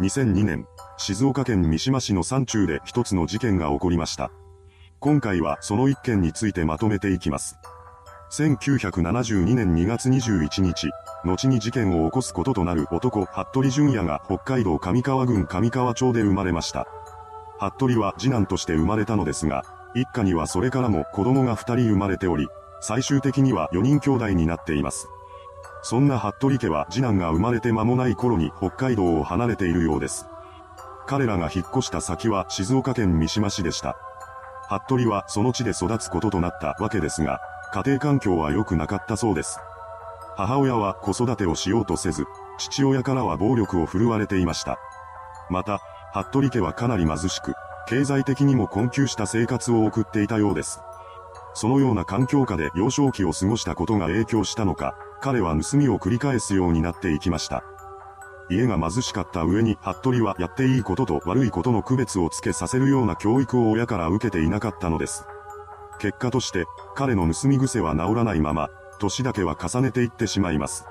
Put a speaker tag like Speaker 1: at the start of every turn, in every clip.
Speaker 1: 2002年、静岡県三島市の山中で一つの事件が起こりました。今回はその一件についてまとめていきます。1972年2月21日、後に事件を起こすこととなる男、服部淳也が北海道上川郡上川町で生まれました。服部は次男として生まれたのですが、一家にはそれからも子供が二人生まれており、最終的には4人兄弟になっています。そんな服部家は次男が生まれて間もない頃に北海道を離れているようです。彼らが引っ越した先は静岡県三島市でした。服部はその地で育つこととなったわけですが、家庭環境は良くなかったそうです。母親は子育てをしようとせず、父親からは暴力を振るわれていました。また、服部家はかなり貧しく、経済的にも困窮した生活を送っていたようです。そのような環境下で幼少期を過ごしたことが影響したのか、彼は盗みを繰り返すようになっていきました。家が貧しかった上に、服部はやっていいことと悪いことの区別をつけさせるような教育を親から受けていなかったのです。結果として、彼の盗み癖は治らないまま、年だけは重ねていってしまいます。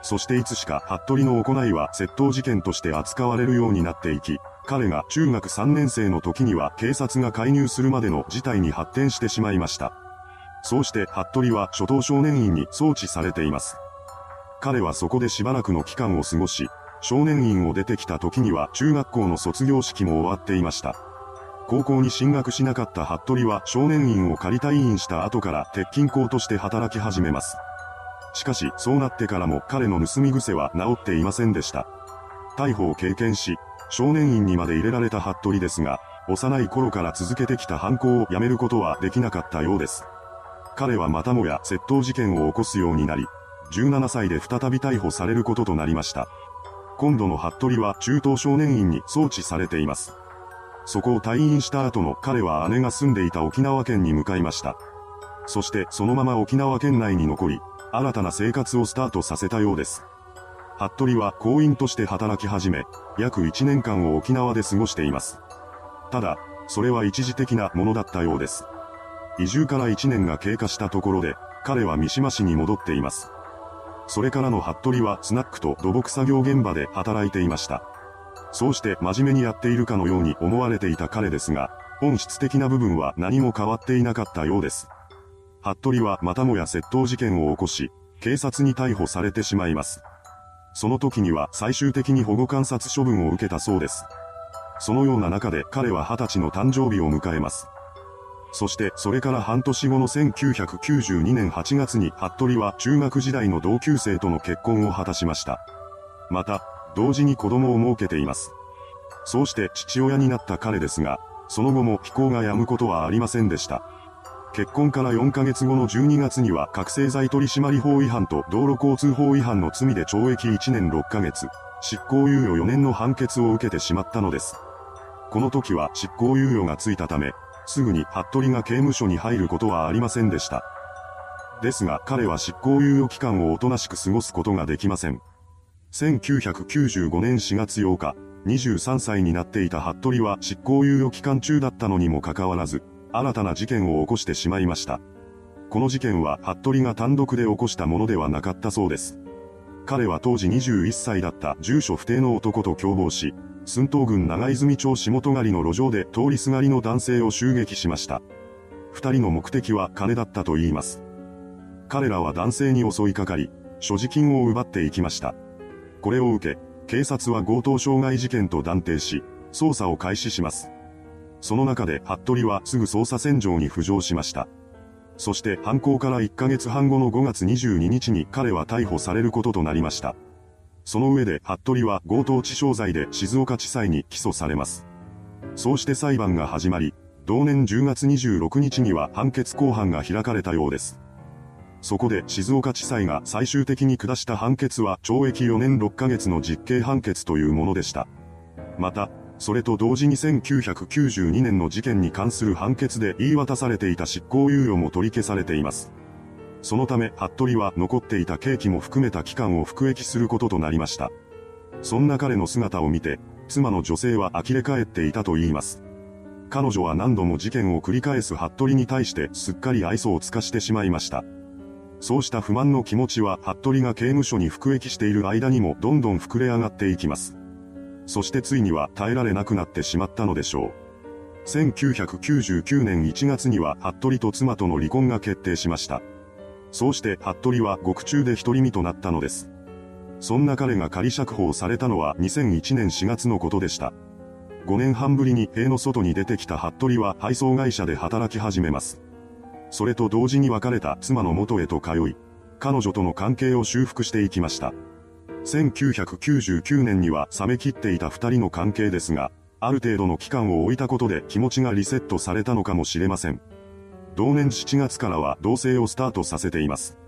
Speaker 1: そしていつしか服部の行いは窃盗事件として扱われるようになっていき、彼が中学3年生の時には警察が介入するまでの事態に発展してしまいました。そうして服部は初等少年院に送致されています。彼はそこでしばらくの期間を過ごし、少年院を出てきた時には中学校の卒業式も終わっていました。高校に進学しなかった服部は少年院を仮退院した後から鉄筋工として働き始めます。しかし、そうなってからも彼の盗み癖は治っていませんでした。逮捕を経験し、少年院にまで入れられた服部ですが、幼い頃から続けてきた犯行をやめることはできなかったようです。彼はまたもや窃盗事件を起こすようになり、17歳で再び逮捕されることとなりました。今度の服部は中等少年院に送致されています。そこを退院した後の彼は姉が住んでいた沖縄県に向かいました。そしてそのまま沖縄県内に残り、新たな生活をスタートさせたようです。服部は行員として働き始め、約1年間を沖縄で過ごしています。ただ、それは一時的なものだったようです。移住から1年が経過したところで、彼は三島市に戻っています。それからの服部はスナックと土木作業現場で働いていました。そうして真面目にやっているかのように思われていた彼ですが、本質的な部分は何も変わっていなかったようです。服部はまたもや窃盗事件を起こし、警察に逮捕されてしまいます。その時には最終的に保護観察処分を受けたそうです。そのような中で彼は20歳の誕生日を迎えます。そしてそれから半年後の1992年8月に服部は中学時代の同級生との結婚を果たしました。また、同時に子供を設けています。そうして父親になった彼ですが、その後も非行が止むことはありませんでした。結婚から4ヶ月後の12月には覚醒剤取締法違反と道路交通法違反の罪で懲役1年6ヶ月、執行猶予4年の判決を受けてしまったのです。この時は執行猶予がついたため、すぐに服部が刑務所に入ることはありませんでした。ですが彼は執行猶予期間をおとなしく過ごすことができません。1995年4月8日、23歳になっていた服部は執行猶予期間中だったのにもかかわらず、新たな事件を起こしてしまいました。この事件は服部が単独で起こしたものではなかったそうです。彼は当時21歳だった住所不定の男と共謀し、寸東郡長泉町下戸狩りの路上で通りすがりの男性を襲撃しました。二人の目的は金だったと言います。彼らは男性に襲いかかり、所持金を奪っていきました。これを受け、警察は強盗傷害事件と断定し、捜査を開始します。その中で服部はすぐ捜査線上に浮上しました。そして犯行から1ヶ月半後の5月22日に彼は逮捕されることとなりました。その上で服部は強盗致傷罪で静岡地裁に起訴されます。そうして裁判が始まり、同年10月26日には判決公判が開かれたようです。そこで静岡地裁が最終的に下した判決は懲役4年6ヶ月の実刑判決というものでした。また、それと同時に1992年の事件に関する判決で言い渡されていた執行猶予も取り消されています。そのため、服部は残っていた刑期も含めた期間を服役することとなりました。そんな彼の姿を見て、妻の女性は呆れ返っていたと言います。彼女は何度も事件を繰り返す服部に対してすっかり愛想を尽かしてしまいました。そうした不満の気持ちは服部が刑務所に服役している間にもどんどん膨れ上がっていきます。そしてついには耐えられなくなってしまったのでしょう。1999年1月には服部と妻との離婚が決定しました。そうして服部は獄中で独り身となったのです。そんな彼が仮釈放されたのは2001年4月のことでした。5年半ぶりに塀の外に出てきた服部は配送会社で働き始めます。それと同時に別れた妻の元へと通い、彼女との関係を修復していきました。1999年には冷め切っていた二人の関係ですが、ある程度の期間を置いたことで気持ちがリセットされたのかもしれません。同年7月からは同棲をスタートさせています。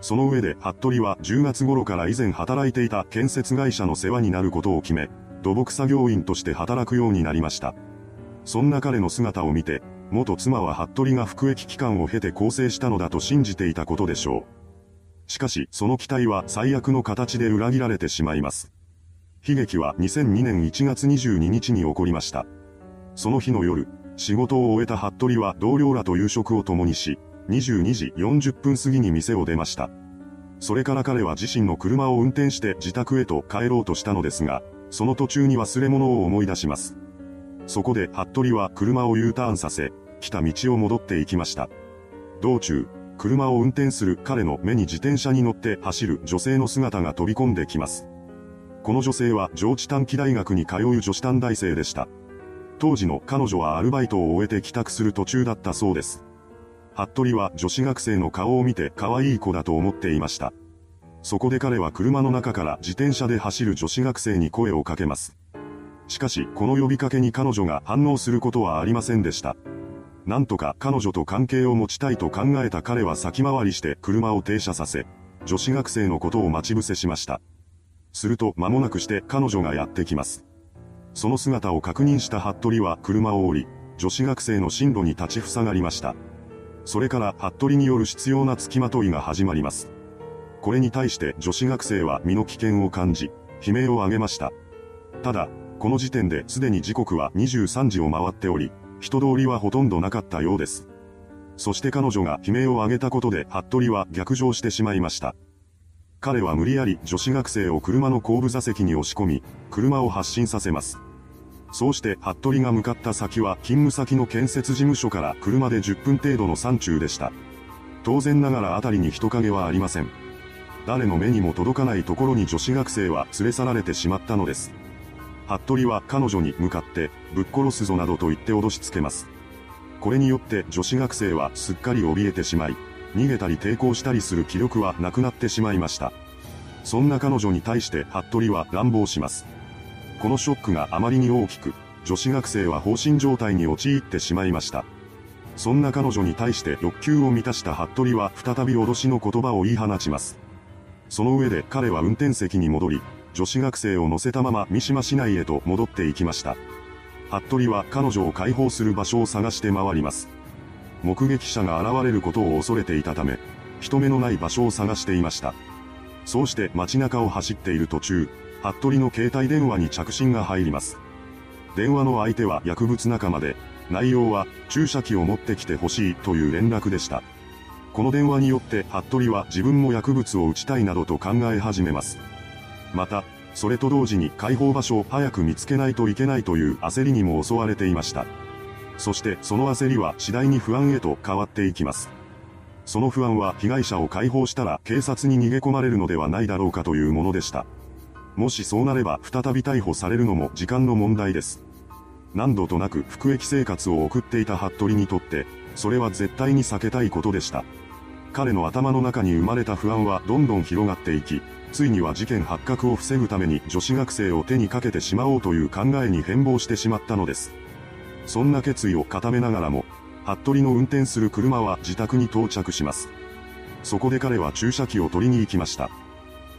Speaker 1: その上で、服部は10月頃から以前働いていた建設会社の世話になることを決め、土木作業員として働くようになりました。そんな彼の姿を見て、元妻は服部が服役期間を経て更生したのだと信じていたことでしょう。しかし、その期待は最悪の形で裏切られてしまいます。悲劇は2002年1月22日に起こりました。その日の夜、仕事を終えた服部は同僚らと夕食を共にし、22時40分過ぎに店を出ました。それから彼は自身の車を運転して自宅へと帰ろうとしたのですが、その途中に忘れ物を思い出します。そこで服部は車を U ターンさせ、来た道を戻っていきました。道中、車を運転する彼の目に自転車に乗って走る女性の姿が飛び込んできます。この女性は上智短期大学に通う女子短大生でした。当時の彼女はアルバイトを終えて帰宅する途中だったそうです。服部は女子学生の顔を見て可愛い子だと思っていました。そこで彼は車の中から自転車で走る女子学生に声をかけます。しかし、この呼びかけに彼女が反応することはありませんでした。なんとか彼女と関係を持ちたいと考えた彼は先回りして車を停車させ、女子学生のことを待ち伏せしました。すると間もなくして彼女がやってきます。その姿を確認した服部は車を降り、女子学生の進路に立ちふさがりました。それから服部による必要な付きまといが始まります。これに対して女子学生は身の危険を感じ、悲鳴を上げました。ただ、この時点ですでに時刻は23時を回っており、人通りはほとんどなかったようです。そして彼女が悲鳴を上げたことで服部は逆上してしまいました。彼は無理やり女子学生を車の後部座席に押し込み、車を発進させます。そうして服部が向かった先は勤務先の建設事務所から車で10分程度の山中でした。当然ながら辺りに人影はありません。誰の目にも届かないところに女子学生は連れ去られてしまったのです。服部は彼女に向かって、ぶっ殺すぞなどと言って脅しつけます。これによって女子学生はすっかり怯えてしまい、逃げたり抵抗したりする気力はなくなってしまいました。そんな彼女に対して服部は乱暴します。このショックがあまりに大きく、女子学生は放心状態に陥ってしまいました。そんな彼女に対して欲求を満たした服部は再び脅しの言葉を言い放ちます。その上で彼は運転席に戻り、女子学生を乗せたまま三島市内へと戻っていきました。服部は彼女を解放する場所を探して回ります。目撃者が現れることを恐れていたため、人目のない場所を探していました。そうして街中を走っている途中、服部の携帯電話に着信が入ります。電話の相手は薬物仲間で、内容は注射器を持ってきてほしいという連絡でした。この電話によって服部は自分も薬物を打ちたいなどと考え始めます。また、それと同時に解放場所を早く見つけないといけないという焦りにも襲われていました。そしてその焦りは次第に不安へと変わっていきます。その不安は被害者を解放したら警察に逃げ込まれるのではないだろうかというものでした。もしそうなれば再び逮捕されるのも時間の問題です。何度となく服役生活を送っていた服部にとって、それは絶対に避けたいことでした。彼の頭の中に生まれた不安はどんどん広がっていき、ついには事件発覚を防ぐために女子学生を手にかけてしまおうという考えに変貌してしまったのです。そんな決意を固めながらも、服部の運転する車は自宅に到着します。そこで彼は注射器を取りに行きました。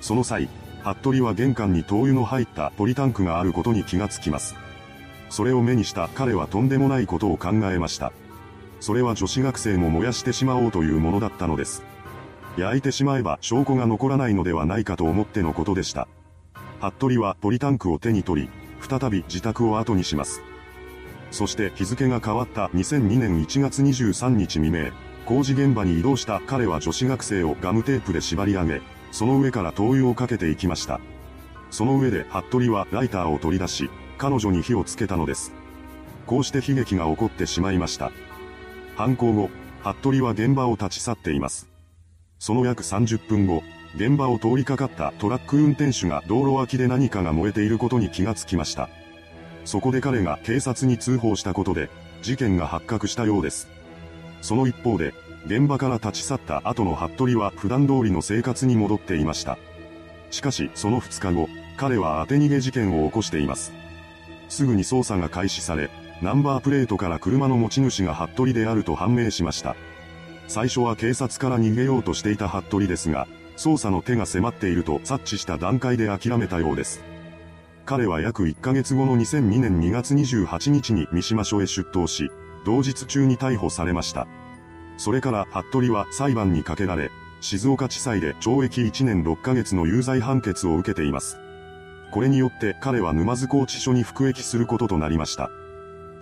Speaker 1: その際、服部は玄関に灯油の入ったポリタンクがあることに気がつきます。それを目にした彼はとんでもないことを考えました。それは女子学生も燃やしてしまおうというものだったのです。焼いてしまえば証拠が残らないのではないかと思ってのことでした。服部はポリタンクを手に取り、再び自宅を後にします。そして日付が変わった2002年1月23日未明、工事現場に移動した彼は女子学生をガムテープで縛り上げ、その上から灯油をかけていきました。その上で服部はライターを取り出し、彼女に火をつけたのです。こうして悲劇が起こってしまいました。犯行後、服部は現場を立ち去っています。その約30分後、現場を通りかかったトラック運転手が道路脇で何かが燃えていることに気がつきました。そこで彼が警察に通報したことで、事件が発覚したようです。その一方で、現場から立ち去った後の服部は普段通りの生活に戻っていました。しかし、その2日後、彼は当て逃げ事件を起こしています。すぐに捜査が開始され、ナンバープレートから車の持ち主が服部であると判明しました。最初は警察から逃げようとしていた服部ですが、捜査の手が迫っていると察知した段階で諦めたようです。彼は約1ヶ月後の2002年2月28日に三島署へ出頭し、同日中に逮捕されました。それから服部は裁判にかけられ、静岡地裁で懲役1年6ヶ月の有罪判決を受けています。これによって彼は沼津拘置所に服役することとなりました。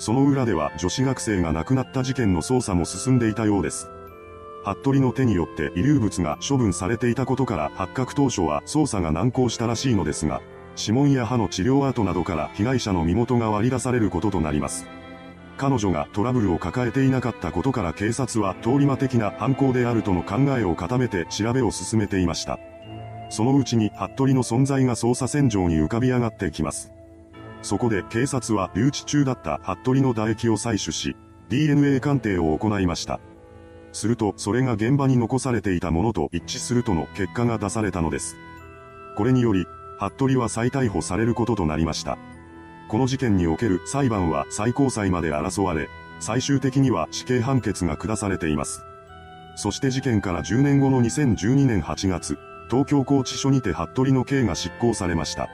Speaker 1: その裏では女子学生が亡くなった事件の捜査も進んでいたようです。服部の手によって遺留物が処分されていたことから発覚当初は捜査が難航したらしいのですが、指紋や歯の治療跡などから被害者の身元が割り出されることとなります。彼女がトラブルを抱えていなかったことから警察は通り魔的な犯行であるとの考えを固めて調べを進めていました。そのうちに服部の存在が捜査線上に浮かび上がってきます。そこで警察は留置中だった服部の唾液を採取し、DNA 鑑定を行いました。するとそれが現場に残されていたものと一致するとの結果が出されたのです。これにより、服部は再逮捕されることとなりました。この事件における裁判は最高裁まで争われ、最終的には死刑判決が下されています。そして事件から10年後の2012年8月、東京拘置所にて服部の刑が執行されました。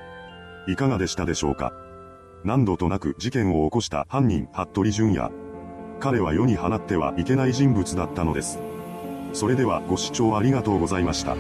Speaker 1: いかがでしたでしょうか？何度となく事件を起こした犯人服部淳也。彼は世に放ってはいけない人物だったのです。それではご視聴ありがとうございました。